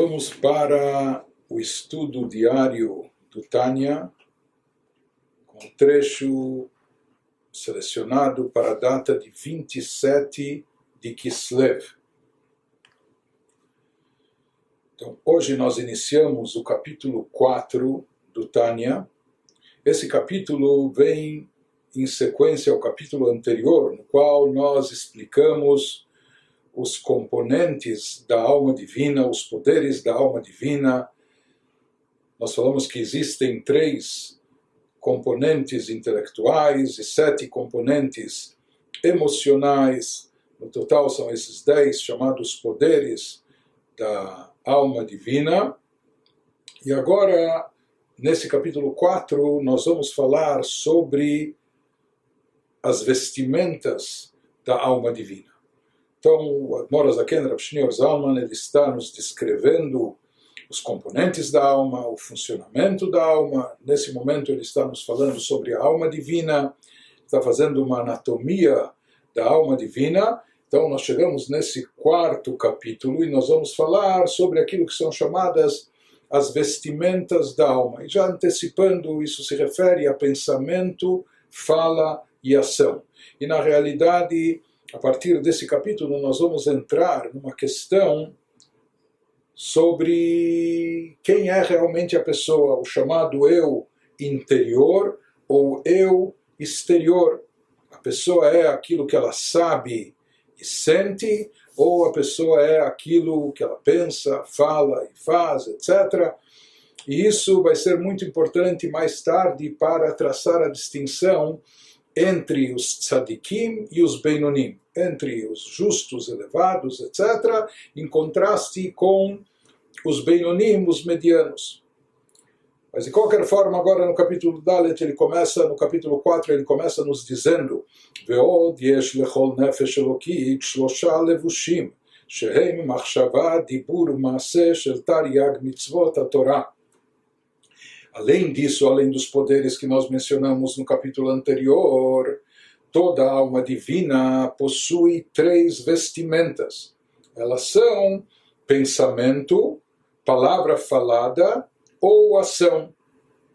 vamos para o estudo diário do Tânia, com um trecho selecionado para a data de 27 de Kislev. Então, hoje nós iniciamos o capítulo 4 do Tânia. Esse capítulo vem em sequência ao capítulo anterior, no qual nós explicamos os componentes da alma divina, os poderes da alma divina. Nós falamos que existem três componentes intelectuais e sete componentes emocionais. No total são esses dez chamados poderes da alma divina. E agora, nesse capítulo 4, nós vamos falar sobre as vestimentas da alma divina. Então, o Admor Azaken, Rav Shneur Zalman, ele está nos descrevendo os componentes da alma, o funcionamento da alma. Nesse momento ele está nos falando sobre a alma divina, está fazendo uma anatomia da alma divina. Então nós chegamos nesse quarto capítulo e nós vamos falar sobre aquilo que são chamadas as vestimentas da alma. E já antecipando, isso se refere a pensamento, fala e ação. E na realidade, a partir desse capítulo, nós vamos entrar numa questão sobre quem é realmente a pessoa, o chamado eu interior ou eu exterior. A pessoa é aquilo que ela sabe e sente, ou a pessoa é aquilo que ela pensa, fala e faz, etc. E isso vai ser muito importante mais tarde para traçar a distinção entre os tzadikim e os beinonim, entre os justos elevados, etc., em contraste com os beinonim, os medianos. Mas de qualquer forma, agora no capítulo Dalet, ele começa, no capítulo 4, ele começa nos dizendo: Veod yesh lechol nefesh elokit shlosha levushim, shehem machshava dibur shel mitzvot Torah. Além disso, além dos poderes que nós mencionamos no capítulo anterior, toda alma divina possui três vestimentas. Elas são pensamento, palavra falada ou ação,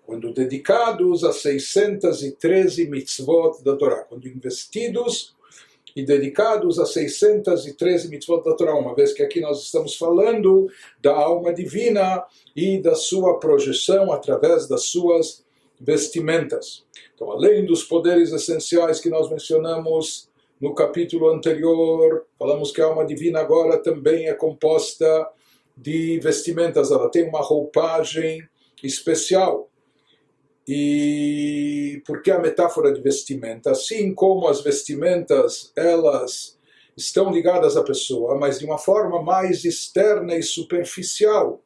quando dedicados a 613 mitzvot da Torá, quando investidos e dedicados a 613 mitzvot da Torá, uma vez que aqui nós estamos falando da alma divina e da sua projeção através das suas vestimentas. Então, além dos poderes essenciais que nós mencionamos no capítulo anterior, falamos que a alma divina agora também é composta de vestimentas, ela tem uma roupagem especial. E por que a metáfora de vestimenta? Assim como as vestimentas, elas estão ligadas à pessoa, mas de uma forma mais externa e superficial.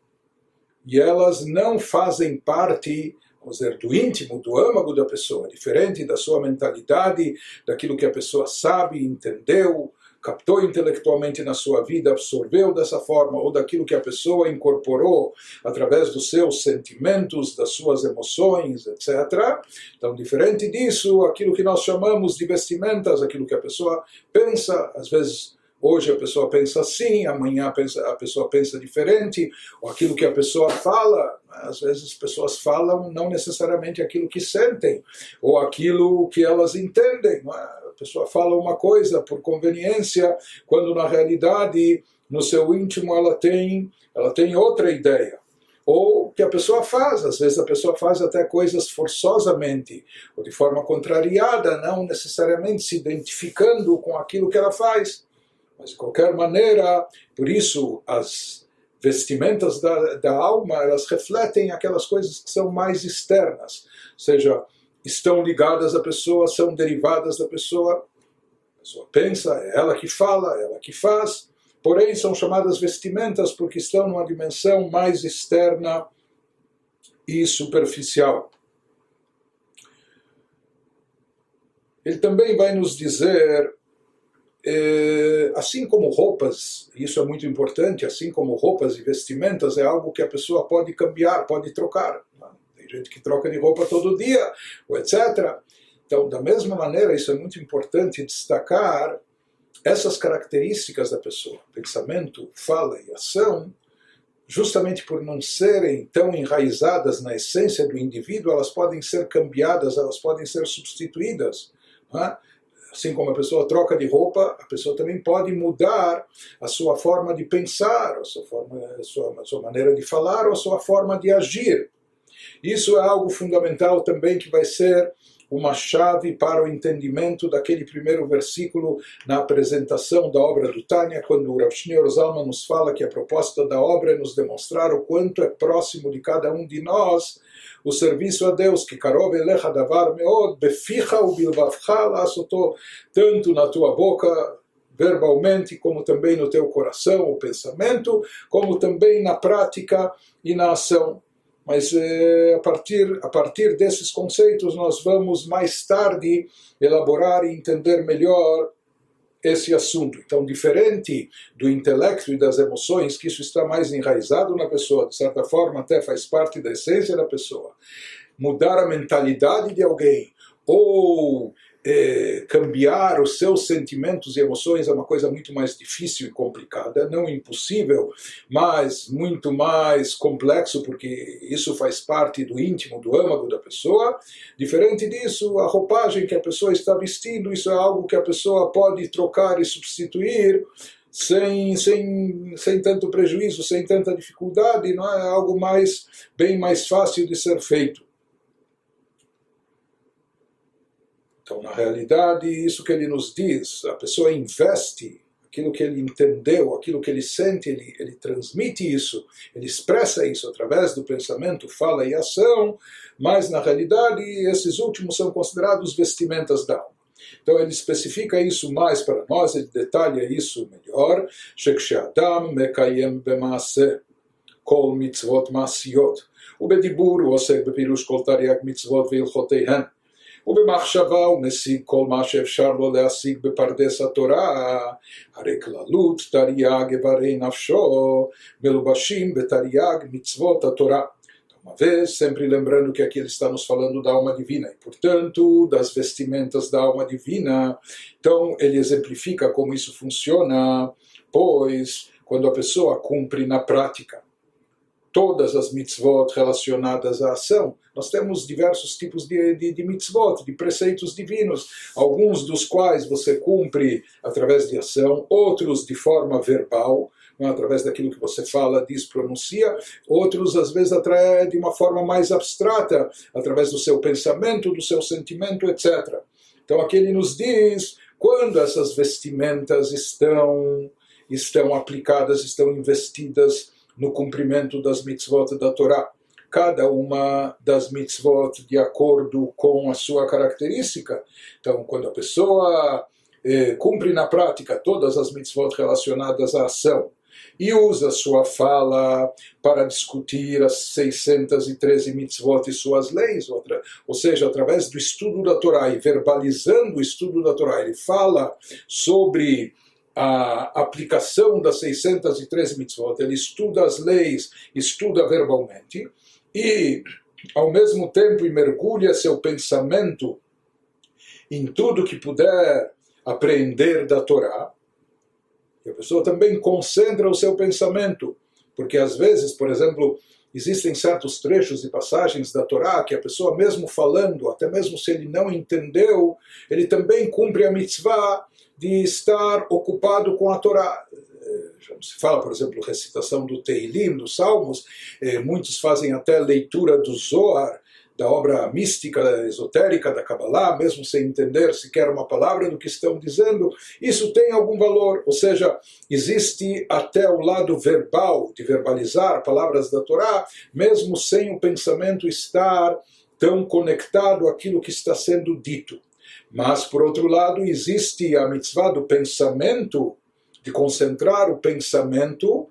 E elas não fazem parte, dizer, do íntimo, do âmago da pessoa, diferente da sua mentalidade, daquilo que a pessoa sabe, entendeu, captou intelectualmente na sua vida, absorveu dessa forma, ou daquilo que a pessoa incorporou através dos seus sentimentos, das suas emoções, etc. Então, diferente disso, aquilo que nós chamamos de vestimentas, aquilo que a pessoa pensa, às vezes Hoje a pessoa pensa assim, amanhã a pessoa pensa diferente, ou aquilo que a pessoa fala, às vezes as pessoas falam não necessariamente aquilo que sentem, ou aquilo que elas entendem. Pessoa fala uma coisa por conveniência, quando na realidade no seu íntimo ela tem, ela tem outra ideia. Ou que a pessoa faz, às vezes a pessoa faz até coisas forçosamente, ou de forma contrariada, não necessariamente se identificando com aquilo que ela faz. Mas de qualquer maneira, por isso as vestimentas da, da alma, elas refletem aquelas coisas que são mais externas, seja estão ligadas à pessoa, são derivadas da pessoa. A pessoa pensa, é ela que fala, é ela que faz, porém são chamadas vestimentas porque estão numa dimensão mais externa e superficial. Ele também vai nos dizer, eh, assim como roupas, isso é muito importante, assim como roupas e vestimentas é algo que a pessoa pode cambiar, pode trocar tem gente que troca de roupa todo dia, ou etc. Então, da mesma maneira, isso é muito importante destacar essas características da pessoa, pensamento, fala e ação, justamente por não serem tão enraizadas na essência do indivíduo, elas podem ser cambiadas, elas podem ser substituídas. É? Assim como a pessoa troca de roupa, a pessoa também pode mudar a sua forma de pensar, a sua, forma, a sua, a sua maneira de falar ou a sua forma de agir. Isso é algo fundamental também que vai ser uma chave para o entendimento daquele primeiro versículo na apresentação da obra do Tânia, quando o Rav Shneur Zalman nos fala que a proposta da obra é nos demonstrar o quanto é próximo de cada um de nós o serviço a Deus, que karov elecha davar meod, beficha u lasoto, tanto na tua boca verbalmente, como também no teu coração, o pensamento, como também na prática e na ação mas eh, a, partir, a partir desses conceitos nós vamos mais tarde elaborar e entender melhor esse assunto. Então, diferente do intelecto e das emoções, que isso está mais enraizado na pessoa, de certa forma até faz parte da essência da pessoa, mudar a mentalidade de alguém ou é, cambiar os seus sentimentos e emoções é uma coisa muito mais difícil e complicada, não impossível, mas muito mais complexo, porque isso faz parte do íntimo, do âmago da pessoa. Diferente disso, a roupagem que a pessoa está vestindo, isso é algo que a pessoa pode trocar e substituir sem, sem, sem tanto prejuízo, sem tanta dificuldade, não é algo mais bem mais fácil de ser feito. Então, na realidade, isso que ele nos diz, a pessoa investe aquilo que ele entendeu, aquilo que ele sente, ele, ele transmite isso, ele expressa isso através do pensamento, fala e ação, mas na realidade esses últimos são considerados vestimentas da alma. Então ele especifica isso mais para nós, ele detalha isso melhor. שכשאדם מקיים במעשה כל מצוות מעשיות, ובדיבור הוא עוסק בפירוש כל תרי"ג מצוות והלכותיהן. ובמחשבה הוא משיג כל מה שאפשר לו להשיג בפרדס התורה, הרי כללות תרי"ג איברי נפשו מלובשים בתרי"ג מצוות התורה. Uma vez, sempre lembrando que aqui ele está nos falando da alma divina e, portanto, das vestimentas da alma divina. Então, ele exemplifica como isso funciona, pois, quando a pessoa cumpre na prática todas as mitzvot relacionadas à ação. Nós temos diversos tipos de, de, de, mitzvot, de preceitos divinos, alguns dos quais você cumpre através de ação, outros de forma verbal, é? através daquilo que você fala, diz, pronuncia, outros às vezes atrai de uma forma mais abstrata, através do seu pensamento, do seu sentimento, etc. Então aqui ele nos diz quando essas vestimentas estão estão aplicadas, estão investidas no cumprimento das mitzvot da Torá. Cada uma das mitzvot de acordo com a sua característica. Então, quando a pessoa eh, cumpre na prática todas as mitzvot relacionadas à ação, e usa sua fala para discutir as 613 mitzvot e suas leis, outra, ou seja, através do estudo da Torá e verbalizando o estudo da Torá, ele fala sobre a aplicação das 613 mitzvot, ele estuda as leis, estuda verbalmente, e, ao mesmo tempo, mergulha seu pensamento em tudo que puder apreender da Torá, a pessoa também concentra o seu pensamento, porque às vezes, por exemplo, existem certos trechos e passagens da Torá que a pessoa, mesmo falando, até mesmo se ele não entendeu, ele também cumpre a mitzvah de estar ocupado com a Torá. Eh, se fala, por exemplo, recitação do Teilim, dos Salmos, eh, muitos fazem até leitura do Zohar, da obra mística, esotérica da Kabbalah, mesmo sem entender sequer uma palavra do que estão dizendo, isso tem algum valor, ou seja, existe até o lado verbal, de verbalizar palavras da Torá, mesmo sem o pensamento estar tão conectado àquilo que está sendo dito. Mas, por outro lado, existe a mitzvah do pensamento, de concentrar o pensamento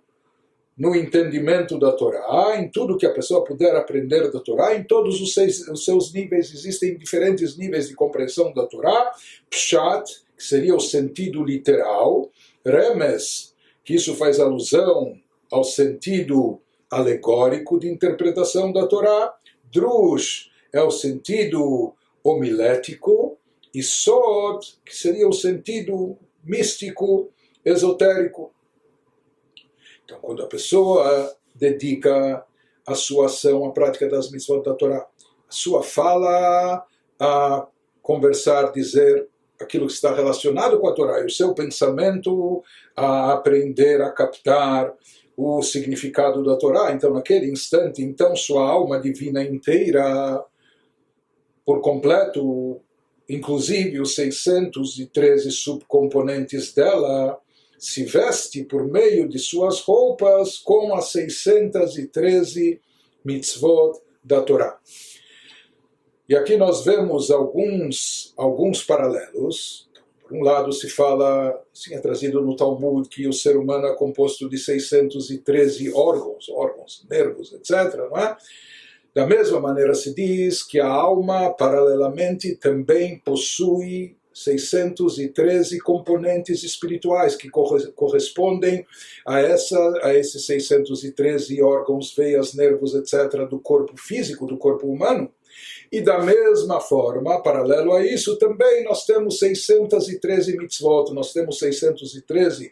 no entendimento da Torá, em tudo que a pessoa puder aprender da Torá, em todos os, os seus níveis, existem diferentes níveis de compreensão da Torá, Pshat, que seria o sentido literal, Remes, que isso faz alusão ao sentido alegórico de interpretação da Torá, Drush é o sentido homilético, e Sod, que seria o sentido místico, esotérico. Então, quando a pessoa dedica a sua ação à prática das mitzvot da Torá. A sua fala a conversar, dizer aquilo que está relacionado com a Torá, e o seu pensamento a aprender a captar o significado da Torá. Então, naquele instante, então sua alma divina inteira, por completo, inclusive os 613 subcomponentes dela, se veste por meio de suas roupas com as 613 mitzvot da Torá. E aqui nós vemos alguns, alguns paralelos. Por um lado, se fala, assim é trazido no Talmud, que o ser humano é composto de 613 órgãos, órgãos, nervos, etc. Não é? Da mesma maneira, se diz que a alma, paralelamente, também possui 613 componentes espirituais que correspondem a, essa, a esses 613 órgãos, veias, nervos, etc., do corpo físico, do corpo humano. E da mesma forma, paralelo a isso, também nós temos 613 mitzvot, nós temos 613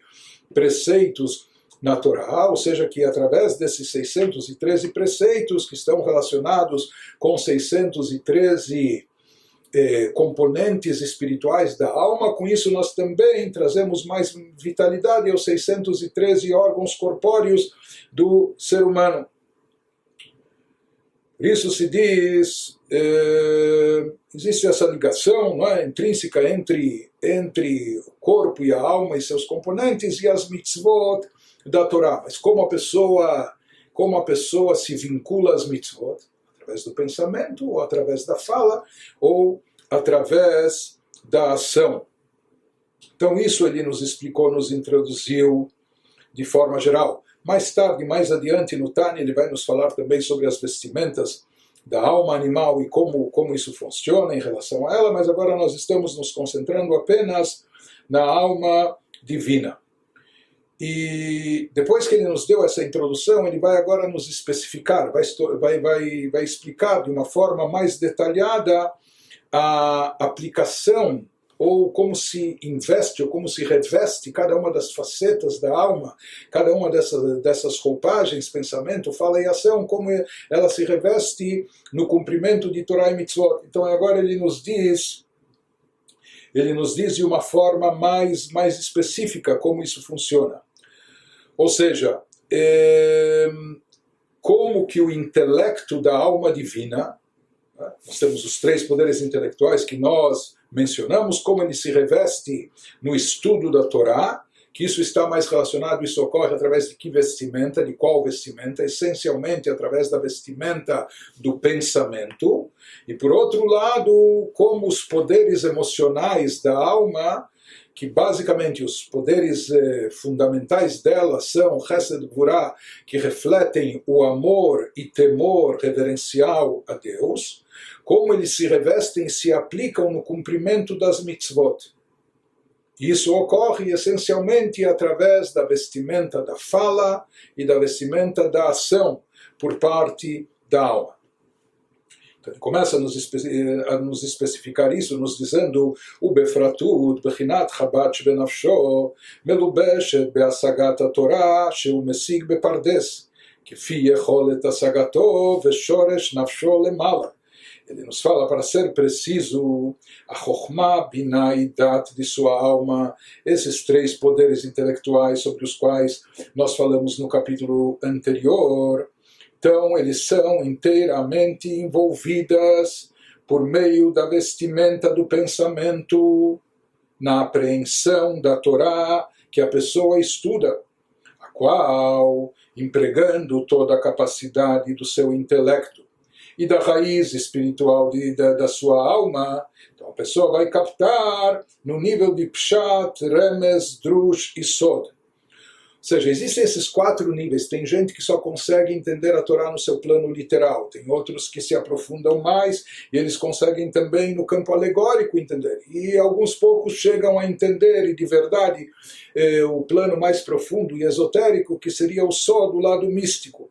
preceitos na Torá, ou seja, que através desses 613 preceitos que estão relacionados com 613 eh, componentes espirituais da alma, com isso nós também trazemos mais vitalidade aos 613 órgãos corpóreos do ser humano. Isso se diz, é, existe essa ligação é, intrínseca entre, entre o corpo e a alma e seus componentes e as mitzvot da Torá. Mas como a pessoa, como a pessoa se vincula às mitzvot? Através do pensamento, ou através da fala, ou através da ação. Então isso ele nos explicou, nos introduziu de forma geral. Mais tarde, mais adiante no Tânia, ele vai nos falar também sobre as vestimentas da alma animal e como, como isso funciona em relação a ela, mas agora nós estamos nos concentrando apenas na alma divina. E depois que ele nos deu essa introdução, ele vai agora nos especificar, vai, vai, vai, vai explicar de uma forma mais detalhada a aplicação ou como se investe, ou como se reveste cada uma das facetas da alma, cada uma dessas, dessas roupagens, pensamento, fala e ação, como ela se reveste no cumprimento de Torah e Mitzvot. Então agora ele nos diz, ele nos diz de uma forma mais, mais específica como isso funciona. Ou seja, é, como que o intelecto da alma divina, né, nós temos os três poderes intelectuais que nós mencionamos como ele se reveste no estudo da Torá, que isso está mais relacionado, isso ocorre através de que vestimenta, de qual vestimenta, essencialmente através da vestimenta do pensamento, e por outro lado, como os poderes emocionais da alma, que basicamente os poderes eh, fundamentais dela são Chesed Gurá, que refletem o amor e temor reverencial a Deus, como eles se revestem e se aplicam no cumprimento das mitzvot. Isso ocorre essencialmente através da vestimenta da fala e da vestimenta da ação por parte da alma. Então, ele começa a nos, a nos, especificar isso, nos dizendo o befratud, bechinat chabat benafsho, melubeshet beasagat Torah, שהוא משיג בפרדס, כפי יכולת השגתו ושורש נפשו למעלה. Ele nos fala para ser preciso a Chokhmah, Binah e Dat de sua alma, esses três poderes intelectuais sobre os quais nós falamos no capítulo anterior. então, eles são inteiramente envolvidas por meio da vestimenta do pensamento, na apreensão da Torá que a pessoa estuda, a qual, empregando toda a capacidade do seu intelecto, e da raiz espiritual de, da, da sua alma, então a pessoa vai captar no nível de Pshat, Remes, Drush e Sod. Ou seja, existem esses quatro níveis. Tem gente que só consegue entender a Torá no seu plano literal, tem outros que se aprofundam mais e eles conseguem também no campo alegórico entender. E alguns poucos chegam a entender, e de verdade, eh, o plano mais profundo e esotérico, que seria o só do lado místico.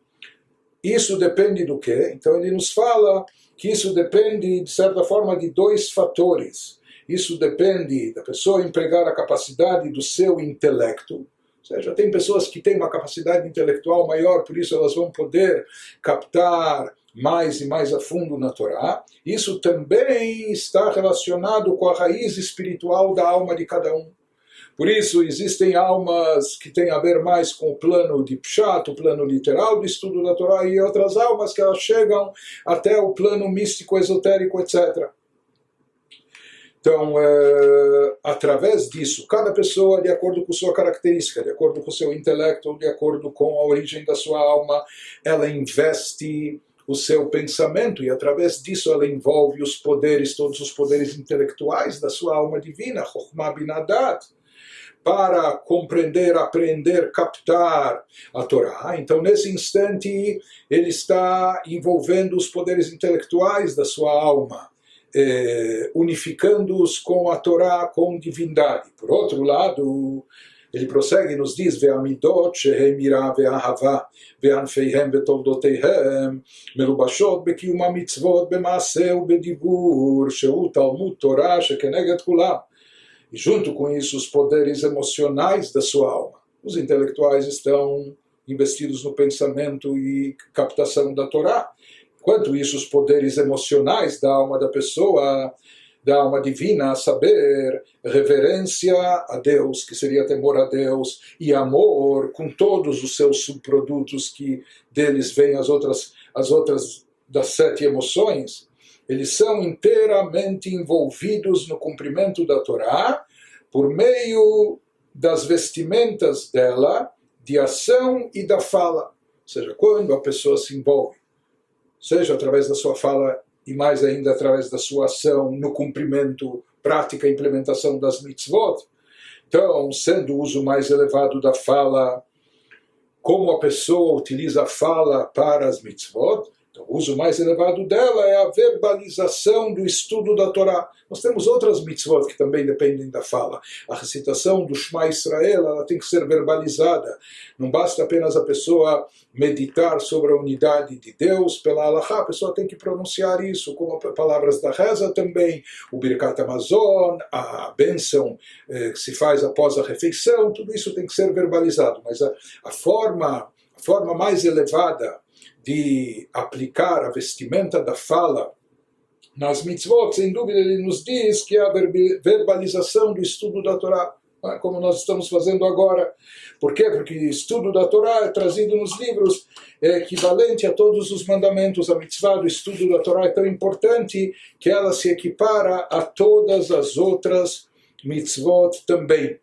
Isso depende do quê? Então ele nos fala que isso depende, de certa forma, de dois fatores. Isso depende da pessoa empregar a capacidade do seu intelecto, Ou seja, tem pessoas que têm uma capacidade intelectual maior, por isso elas vão poder captar mais e mais a fundo na Torá. Isso também está relacionado com a raiz espiritual da alma de cada um. Por isso, existem almas que têm a ver mais com o plano de Pshat, o plano literal do estudo da Torá, e outras almas que elas chegam até o plano místico, esotérico, etc. Então, é, através disso, cada pessoa, de acordo com sua característica, de acordo com seu intelecto, de acordo com a origem da sua alma, ela investe o seu pensamento e através disso ela envolve os poderes, todos os poderes intelectuais da sua alma divina, Chokhmah Binadat, para compreender, aprender, captar a Torá. Então, nesse instante, ele está envolvendo os poderes intelectuais da sua alma eh, unificando-os com a Torá, com divindade. Por outro lado, ele prossegue e nos diz: Ve'amidot shehem ira ve'ahava ve'anfeihem betoldotehem melubashot bekium hamitzvot b'maaseh ubedibur shehu talmud Torah shekeneget kulam. E junto com isso, os poderes emocionais da sua alma. Os intelectuais estão investidos no pensamento e captação da Torá. Quanto isso, os poderes emocionais da alma da pessoa, da alma divina, a saber, reverência a Deus, que seria temor a Deus, e amor com todos os seus subprodutos que deles vêm as outras, as outras das sete emoções, eles são inteiramente envolvidos no cumprimento da Torá por meio das vestimentas dela, de ação e da fala. Ou seja, quando a pessoa se envolve seja através da sua fala e mais ainda através da sua ação no cumprimento, prática e implementação das mitzvot. Então, sendo o uso mais elevado da fala, como a pessoa utiliza a fala para as mitzvot, o uso mais elevado dela é a verbalização do estudo da Torá. Nós temos outras mitzvot que também dependem da fala. A recitação do Shema Israel ela tem que ser verbalizada. Não basta apenas a pessoa meditar sobre a unidade de Deus pela Allahá, a pessoa tem que pronunciar isso, como palavras da reza também, o Birkat Amazon, a bênção eh, que se faz após a refeição, tudo isso tem que ser verbalizado. Mas a, a forma, a forma mais elevada de aplicar a vestimenta da fala nas mitzvot, sem dúvida ele nos diz que a verbalização do estudo da Torá, é? como nós estamos fazendo agora. Por quê? Porque o estudo da Torá é trazido nos livros, é equivalente a todos os mandamentos. A mitzvah do estudo da Torá é tão importante que ela se equipara a todas as outras mitzvot também.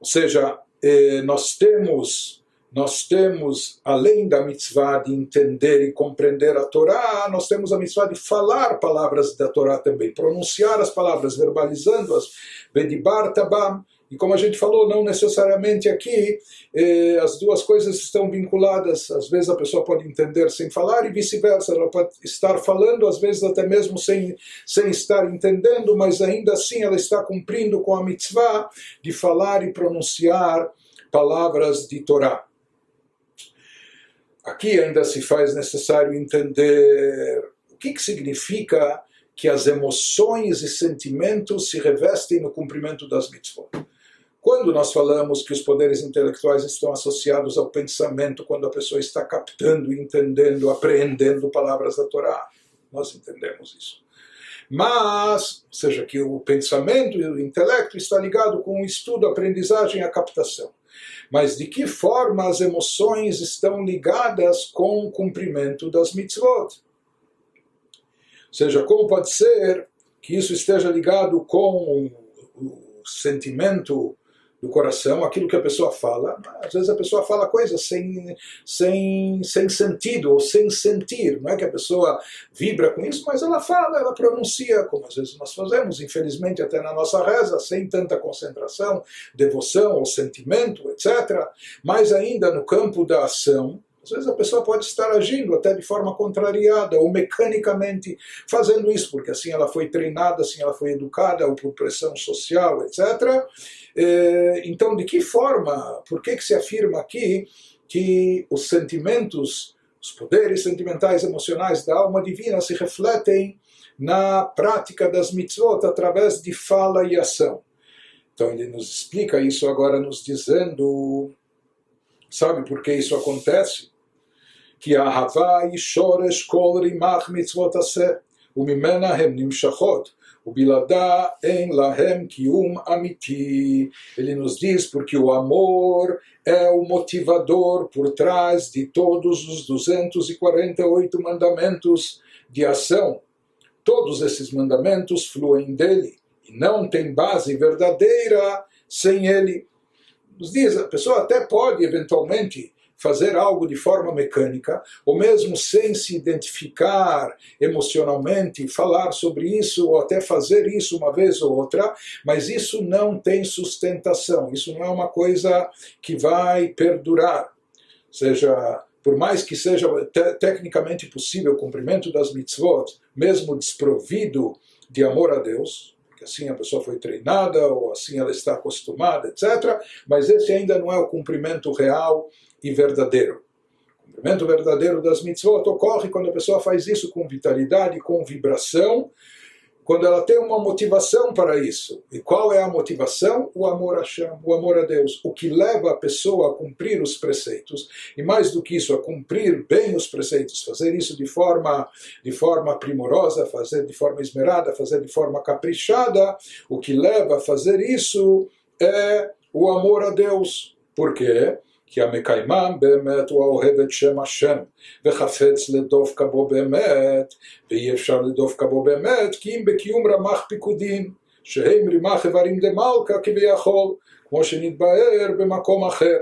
Ou seja, eh, nós temos nós temos, além da mitzvah de entender e compreender a Torá, nós temos a mitzvah de falar palavras da Torá também, pronunciar as palavras, verbalizando-as, vedibar tabam. E como a gente falou, não necessariamente aqui eh, as duas coisas estão vinculadas. Às vezes a pessoa pode entender sem falar e vice-versa. Ela pode estar falando, às vezes até mesmo sem, sem estar entendendo, mas ainda assim ela está cumprindo com a mitzvah de falar e pronunciar palavras de Torá. Aqui ainda se faz necessário entender o que, que significa que as emoções e sentimentos se revestem no cumprimento das mitzvot. Quando nós falamos que os poderes intelectuais estão associados ao pensamento, quando a pessoa está captando, entendendo, apreendendo palavras da Torá, nós entendemos isso. Mas, ou seja, que o pensamento e o intelecto está ligado com o estudo, a aprendizagem e a captação mas de que forma as emoções estão ligadas com o cumprimento das mitzvot. Ou seja, como pode ser que isso esteja ligado com o sentimento do coração, aquilo que a pessoa fala. Às vezes a pessoa fala coisas sem, sem, sem sentido ou sem sentir. Não é que a pessoa vibra com isso, mas ela fala, ela pronuncia, como às vezes nós fazemos, infelizmente até na nossa reza, sem tanta concentração, devoção ou sentimento, etc. Mas ainda no campo da ação, às vezes a pessoa pode estar agindo até de forma contrariada ou mecanicamente fazendo isso, porque assim ela foi treinada, assim ela foi educada, ou por pressão social, etc. É, então, de que forma, por que, que se afirma aqui que os sentimentos, os poderes sentimentais emocionais da alma divina se refletem na prática das mitzvot através de fala e ação? Então ele nos explica isso agora nos dizendo, sabe por que isso acontece? Que a Havai shoresh kol rimach mitzvot aseh, umimena hem nimshachot, ובלעדה אין להם קיום אמיתי. Ele nos diz porque o amor é o motivador por trás de todos os 248 mandamentos de ação. Todos esses mandamentos fluem dele e não tem base verdadeira sem ele. Nos diz, a pessoa até pode eventualmente fazer algo de forma mecânica, ou mesmo sem se identificar emocionalmente, falar sobre isso, ou até fazer isso uma vez ou outra, mas isso não tem sustentação, isso não é uma coisa que vai perdurar. Ou seja, por mais que seja te tecnicamente possível o cumprimento das mitzvot, mesmo desprovido de amor a Deus, que assim a pessoa foi treinada, ou assim ela está acostumada, etc. Mas esse ainda não é o cumprimento real e verdadeiro. O cumprimento verdadeiro das mitzvot ocorre quando a pessoa faz isso com vitalidade, com vibração, quando ela tem uma motivação para isso. E qual é a motivação? O amor a Hashem, o amor a Deus. O que leva a pessoa a cumprir os preceitos, e mais do que isso, a cumprir bem os preceitos, fazer isso de forma, de forma primorosa, fazer de forma esmerada, fazer de forma caprichada, o que leva a fazer isso é o amor a Deus. Por quê? כי המקיימם באמת הוא האוהב את שם השם וחפץ לדופקה בו באמת ואי אפשר לדופקה בו באמת כי אם בקיום רמ"ח פיקודים שהם רימ"ח איברים דמלכה כביכול כמו שנתבהר במקום אחר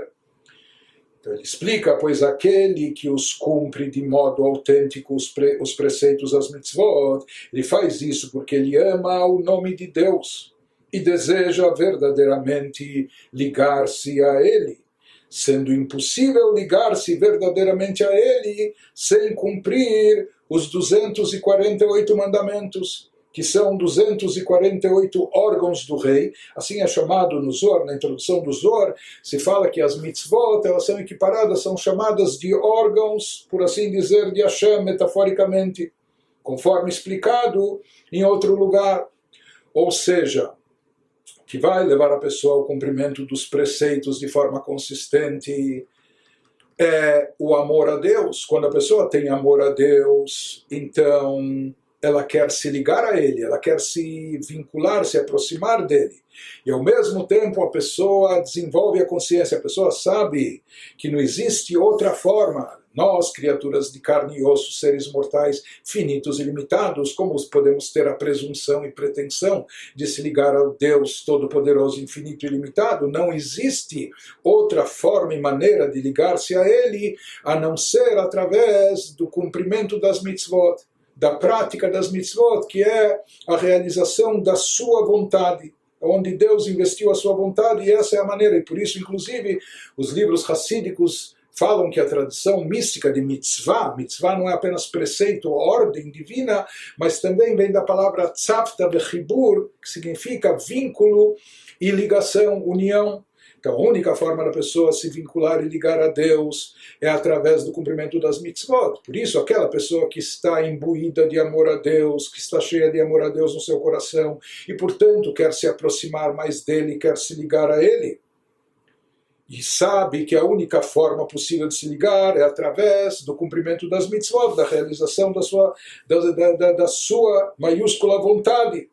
Então ele explica, pois aquele que os cumpre de modo autêntico os, pre, os preceitos das mitzvot, ele faz isso porque ele ama o nome de Deus e deseja verdadeiramente ligar-se a ele sendo impossível ligar-se verdadeiramente a ele sem cumprir os 248 mandamentos, que são 248 órgãos do rei, assim é chamado no Zohar, na introdução do Zohar, se fala que as mitzvot, elas são equiparadas, são chamadas de órgãos, por assim dizer, de Hashem, metaforicamente, conforme explicado em outro lugar. Ou seja, que vai levar a pessoa ao cumprimento dos preceitos de forma consistente é o amor a Deus. Quando a pessoa tem amor a Deus, então ela quer se ligar a Ele, ela quer se vincular, se aproximar dele. E ao mesmo tempo a pessoa desenvolve a consciência, a pessoa sabe que não existe outra forma nós, criaturas de carne e osso, seres mortais finitos e limitados, como podemos ter a presunção e pretensão de se ligar ao Deus Todo-Poderoso, infinito e limitado? Não existe outra forma e maneira de ligar-se a Ele a não ser através do cumprimento das mitzvot, da prática das mitzvot, que é a realização da sua vontade onde Deus investiu a sua vontade e essa é a maneira e por isso inclusive os livros racídicos falam que a tradição mística de mitzvah, mitzvah não é apenas preceito, ordem divina, mas também vem da palavra tzavta vechibur, que significa vínculo e ligação, união. Então, a única forma da pessoa se vincular e ligar a Deus é através do cumprimento das mitzvot. Por isso, aquela pessoa que está imbuída de amor a Deus, que está cheia de amor a Deus no seu coração e, portanto, quer se aproximar mais dele, quer se ligar a ele, e sabe que a única forma possível de se ligar é através do cumprimento das mitzvot, da realização da sua, da, da, da sua maiúscula vontade.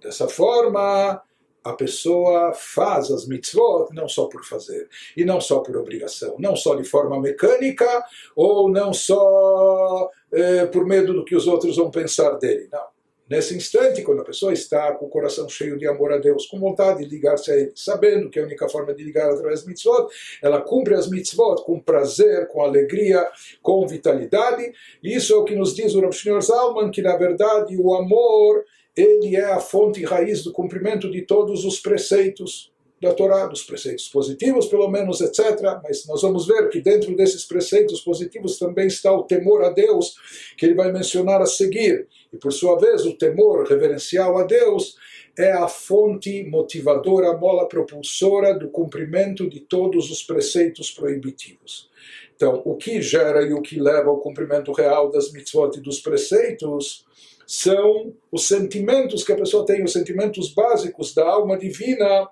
Dessa forma, a pessoa faz as mitzvot não só por fazer, e não só por obrigação, não só de forma mecânica, ou não só eh, por medo do que os outros vão pensar dele. Não Nesse instante, quando a pessoa está com o coração cheio de amor a Deus, com vontade de ligar-se a Ele, sabendo que a única forma de ligar é através das mitzvot, ela cumpre as mitzvot com prazer, com alegria, com vitalidade. E isso é o que nos diz o Rav Shneur Zalman, que na verdade o amor ele é a fonte e raiz do cumprimento de todos os preceitos da Torá, dos preceitos positivos, pelo menos, etc. Mas nós vamos ver que dentro desses preceitos positivos também está o temor a Deus, que ele vai mencionar a seguir. E por sua vez, o temor reverencial a Deus é a fonte motivadora, a mola propulsora do cumprimento de todos os preceitos proibitivos. Então, o que gera e o que leva ao cumprimento real das mitzvot e dos preceitos são os sentimentos que a pessoa tem, os sentimentos básicos da alma divina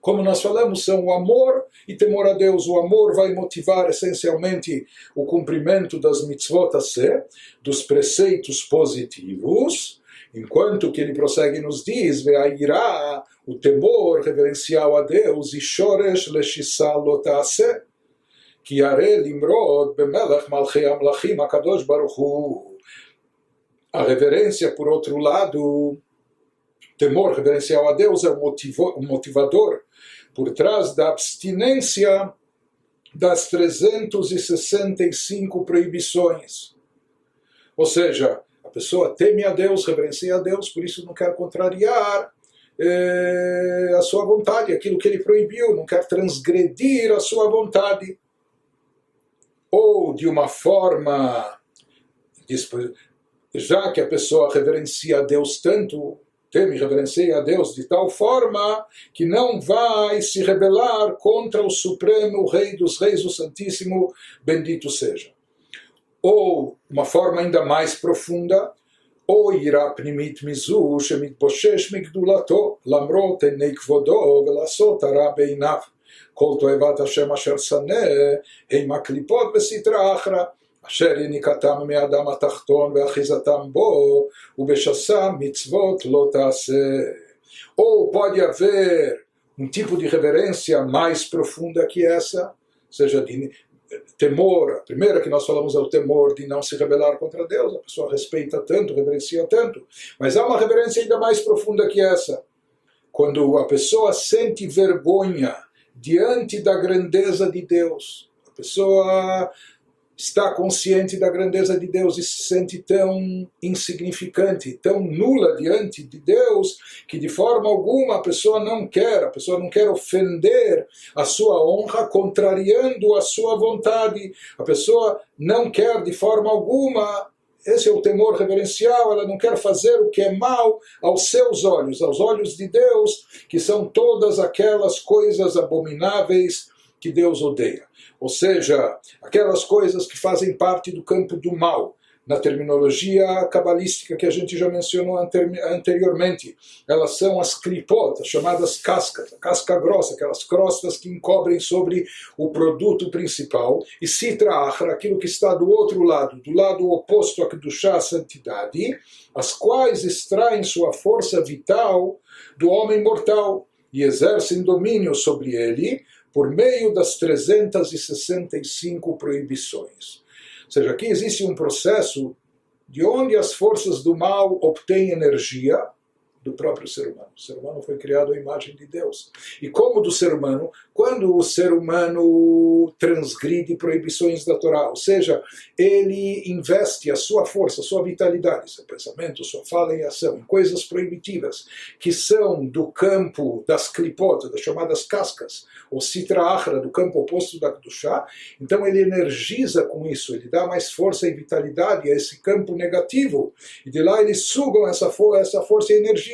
como nós falamos, são o amor e temor a Deus. O amor vai motivar essencialmente o cumprimento das mitzvot a ser, dos preceitos positivos, enquanto que ele prossegue nos diz, irá o temor reverencial a Deus, e shoresh leshissal lotase, que are limrod bemelech malchei amlachim akadosh baruch hu. A reverência, por outro lado, temor reverencial a Deus é o, motivo, o motivador por trás da abstinência das 365 proibições. Ou seja, a pessoa teme a Deus, reverencia a Deus, por isso não quer contrariar eh, a sua vontade, aquilo que ele proibiu, não quer transgredir a sua vontade. Ou de uma forma, já que a pessoa reverencia a Deus tanto, teme e reverencia a Deus de tal forma que não vai se rebelar contra o Supremo Rei dos Reis, o Santíssimo, bendito seja. Ou, uma forma ainda mais profunda, או יראה פנימית מזו שמתבושש מגדולתו, למרות עיני כבודו, ולעשות הרע בעיניו. כל תועבת השם אשר שנא, הם הקליפות בסטרא אחרא. אשר יניקתם מאדם התחתון ואחיזתם בו, ובשסם מצוות לא תעשה. Ou pode haver um tipo de reverência mais profunda que essa, seja de temor, a primeira que nós falamos é o temor de não se rebelar contra Deus, a pessoa respeita tanto, reverencia tanto, mas há uma reverência ainda mais profunda que essa, quando a pessoa sente vergonha diante da grandeza de Deus, a pessoa está consciente da grandeza de Deus e se sente tão insignificante, tão nula diante de Deus, que de forma alguma a pessoa não quer, a pessoa não quer ofender a sua honra, contrariando a sua vontade. A pessoa não quer de forma alguma esse é o temor reverencial, ela não quer fazer o que é mal aos seus olhos, aos olhos de Deus, que são todas aquelas coisas abomináveis que Deus odeia. Ou seja, aquelas coisas que fazem parte do campo do mal, na terminologia cabalística que a gente já mencionou anteriormente. Elas são as clipot, as chamadas cascas, a casca grossa, aquelas crostas que encobrem sobre o produto principal, e citra achra, aquilo que está do outro lado, do lado oposto do chá a santidade, as quais extraem sua força vital do homem mortal e exercem domínio sobre ele, por meio das 365 proibições. Ou seja, aqui existe um processo de onde as forças do mal obtêm energia, do próprio ser humano. O ser humano foi criado à imagem de Deus. E como do ser humano, quando o ser humano transgride proibições da Torá, ou seja, ele investe a sua força, a sua vitalidade, seu pensamento, sua fala e ação em coisas proibitivas, que são do campo das clipotas, das chamadas cascas, ou citra achra, do campo oposto da chá, então ele energiza com isso, ele dá mais força e vitalidade a esse campo negativo, e de lá eles sugam essa, essa força e energia.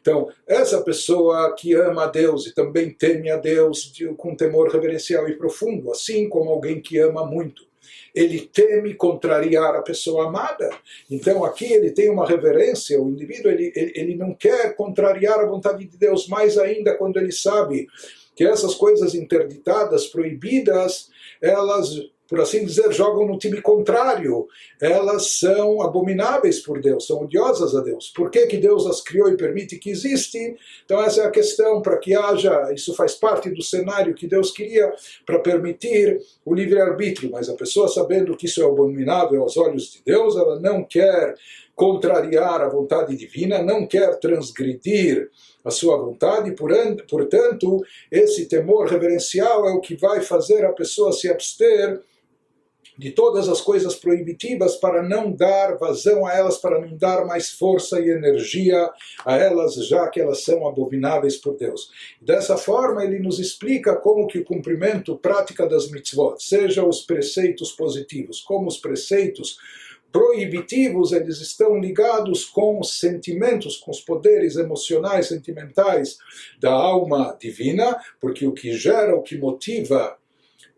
Então, essa pessoa que ama a Deus e também teme a Deus, com temor reverencial e profundo, assim como alguém que ama muito. Ele teme contrariar a pessoa amada. Então aqui ele tem uma reverência, o indivíduo ele, ele, ele não quer contrariar a vontade de Deus, mais ainda quando ele sabe que essas coisas interditadas, proibidas, elas por assim dizer, jogam no time contrário. Elas são abomináveis por Deus, são odiosas a Deus. Por que, que Deus as criou e permite que existem? Então, essa é a questão, para que haja, isso faz parte do cenário que Deus queria, para permitir o livre-arbítrio. Mas a pessoa, sabendo que isso é abominável aos olhos de Deus, ela não quer contrariar a vontade divina, não quer transgredir a sua vontade, portanto, esse temor reverencial é o que vai fazer a pessoa se abster de todas as coisas proibitivas para não dar vazão a elas, para não dar mais força e energia a elas, já que elas são abomináveis por Deus. Dessa forma, ele nos explica como que o cumprimento, prática das mitzvot, seja os preceitos positivos, como os preceitos proibitivos, eles estão ligados com os sentimentos, com os poderes emocionais, sentimentais da alma divina, porque o que gera, o que motiva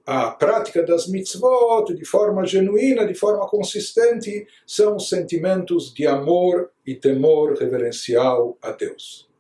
a prática das mitzvot de forma genuína, de forma consistente, são sentimentos de amor e temor reverencial a Deus.